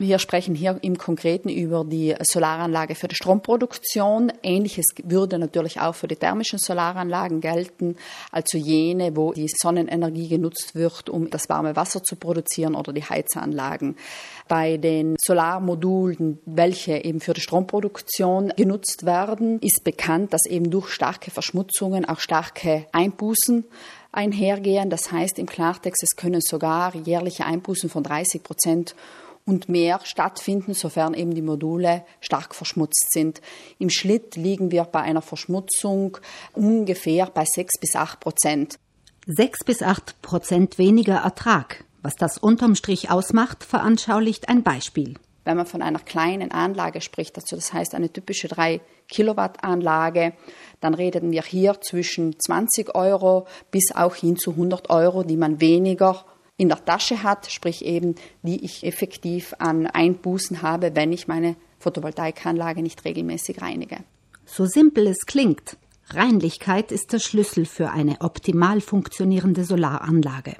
Wir sprechen hier im Konkreten über die Solaranlage für die Stromproduktion. Ähnliches würde natürlich auch für die thermischen Solaranlagen gelten, also jene, wo die Sonnenenergie genutzt wird, um das warme Wasser zu produzieren oder die Heizanlagen. Bei den Solarmodulen, welche eben für die Stromproduktion genutzt werden, ist bekannt, dass eben durch starke Verschmutzungen auch starke Einbußen einhergehen. Das heißt im Klartext, es können sogar jährliche Einbußen von 30 Prozent und mehr stattfinden, sofern eben die Module stark verschmutzt sind. Im Schnitt liegen wir bei einer Verschmutzung ungefähr bei 6 bis 8 Prozent. 6 bis 8 Prozent weniger Ertrag. Was das unterm Strich ausmacht, veranschaulicht ein Beispiel. Wenn man von einer kleinen Anlage spricht, also das heißt eine typische 3 Kilowatt Anlage, dann reden wir hier zwischen 20 Euro bis auch hin zu 100 Euro, die man weniger in der Tasche hat, sprich eben, die ich effektiv an Einbußen habe, wenn ich meine Photovoltaikanlage nicht regelmäßig reinige. So simpel es klingt, Reinlichkeit ist der Schlüssel für eine optimal funktionierende Solaranlage.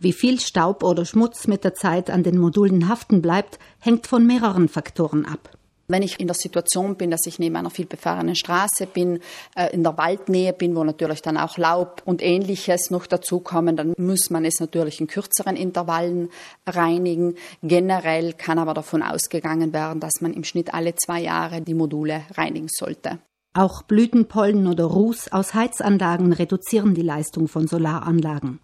Wie viel Staub oder Schmutz mit der Zeit an den Modulen haften bleibt, hängt von mehreren Faktoren ab. Wenn ich in der Situation bin, dass ich neben einer vielbefahrenen Straße bin, äh, in der Waldnähe bin, wo natürlich dann auch Laub und ähnliches noch dazukommen, dann muss man es natürlich in kürzeren Intervallen reinigen. Generell kann aber davon ausgegangen werden, dass man im Schnitt alle zwei Jahre die Module reinigen sollte. Auch Blütenpollen oder Ruß aus Heizanlagen reduzieren die Leistung von Solaranlagen.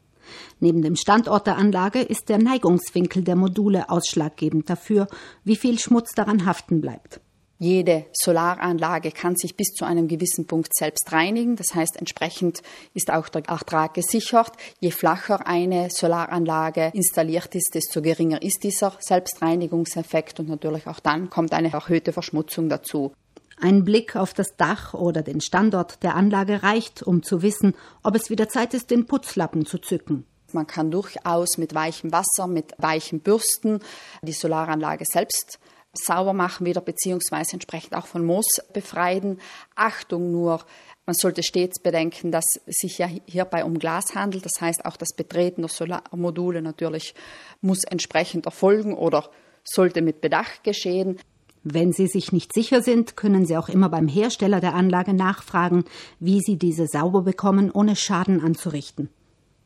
Neben dem Standort der Anlage ist der Neigungswinkel der Module ausschlaggebend dafür, wie viel Schmutz daran haften bleibt. Jede Solaranlage kann sich bis zu einem gewissen Punkt selbst reinigen. Das heißt, entsprechend ist auch der Ertrag gesichert. Je flacher eine Solaranlage installiert ist, desto geringer ist dieser Selbstreinigungseffekt und natürlich auch dann kommt eine erhöhte Verschmutzung dazu. Ein Blick auf das Dach oder den Standort der Anlage reicht, um zu wissen, ob es wieder Zeit ist, den Putzlappen zu zücken. Man kann durchaus mit weichem Wasser, mit weichen Bürsten die Solaranlage selbst sauber machen wieder, beziehungsweise entsprechend auch von Moos befreien. Achtung nur, man sollte stets bedenken, dass es sich ja hierbei um Glas handelt. Das heißt, auch das Betreten der Solarmodule natürlich muss entsprechend erfolgen oder sollte mit Bedacht geschehen. Wenn Sie sich nicht sicher sind, können Sie auch immer beim Hersteller der Anlage nachfragen, wie Sie diese sauber bekommen, ohne Schaden anzurichten.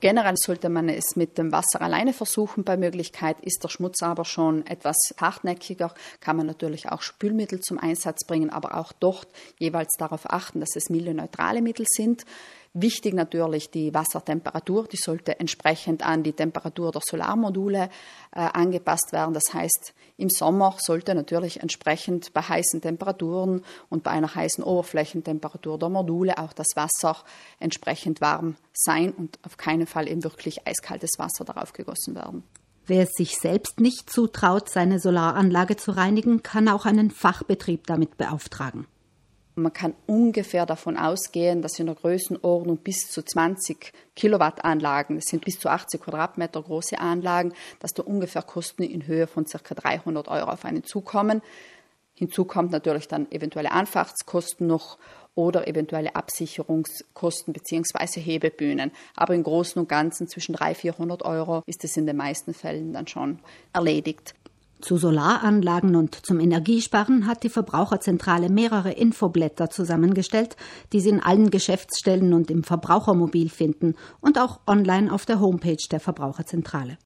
Generell sollte man es mit dem Wasser alleine versuchen. Bei Möglichkeit ist der Schmutz aber schon etwas hartnäckiger, kann man natürlich auch Spülmittel zum Einsatz bringen, aber auch dort jeweils darauf achten, dass es milde neutrale Mittel sind. Wichtig natürlich die Wassertemperatur, die sollte entsprechend an die Temperatur der Solarmodule äh, angepasst werden. Das heißt, im Sommer sollte natürlich entsprechend bei heißen Temperaturen und bei einer heißen Oberflächentemperatur der Module auch das Wasser entsprechend warm sein und auf keinen Fall eben wirklich eiskaltes Wasser darauf gegossen werden. Wer es sich selbst nicht zutraut, seine Solaranlage zu reinigen, kann auch einen Fachbetrieb damit beauftragen. Man kann ungefähr davon ausgehen, dass in der Größenordnung bis zu 20 Kilowatt Anlagen, das sind bis zu 80 Quadratmeter große Anlagen, dass da ungefähr Kosten in Höhe von ca. 300 Euro auf einen zukommen. Hinzu kommt natürlich dann eventuelle Anfahrtskosten noch oder eventuelle Absicherungskosten bzw. Hebebühnen. Aber im Großen und Ganzen zwischen 300 und 400 Euro ist es in den meisten Fällen dann schon erledigt. Zu Solaranlagen und zum Energiesparen hat die Verbraucherzentrale mehrere Infoblätter zusammengestellt, die Sie in allen Geschäftsstellen und im Verbrauchermobil finden und auch online auf der Homepage der Verbraucherzentrale.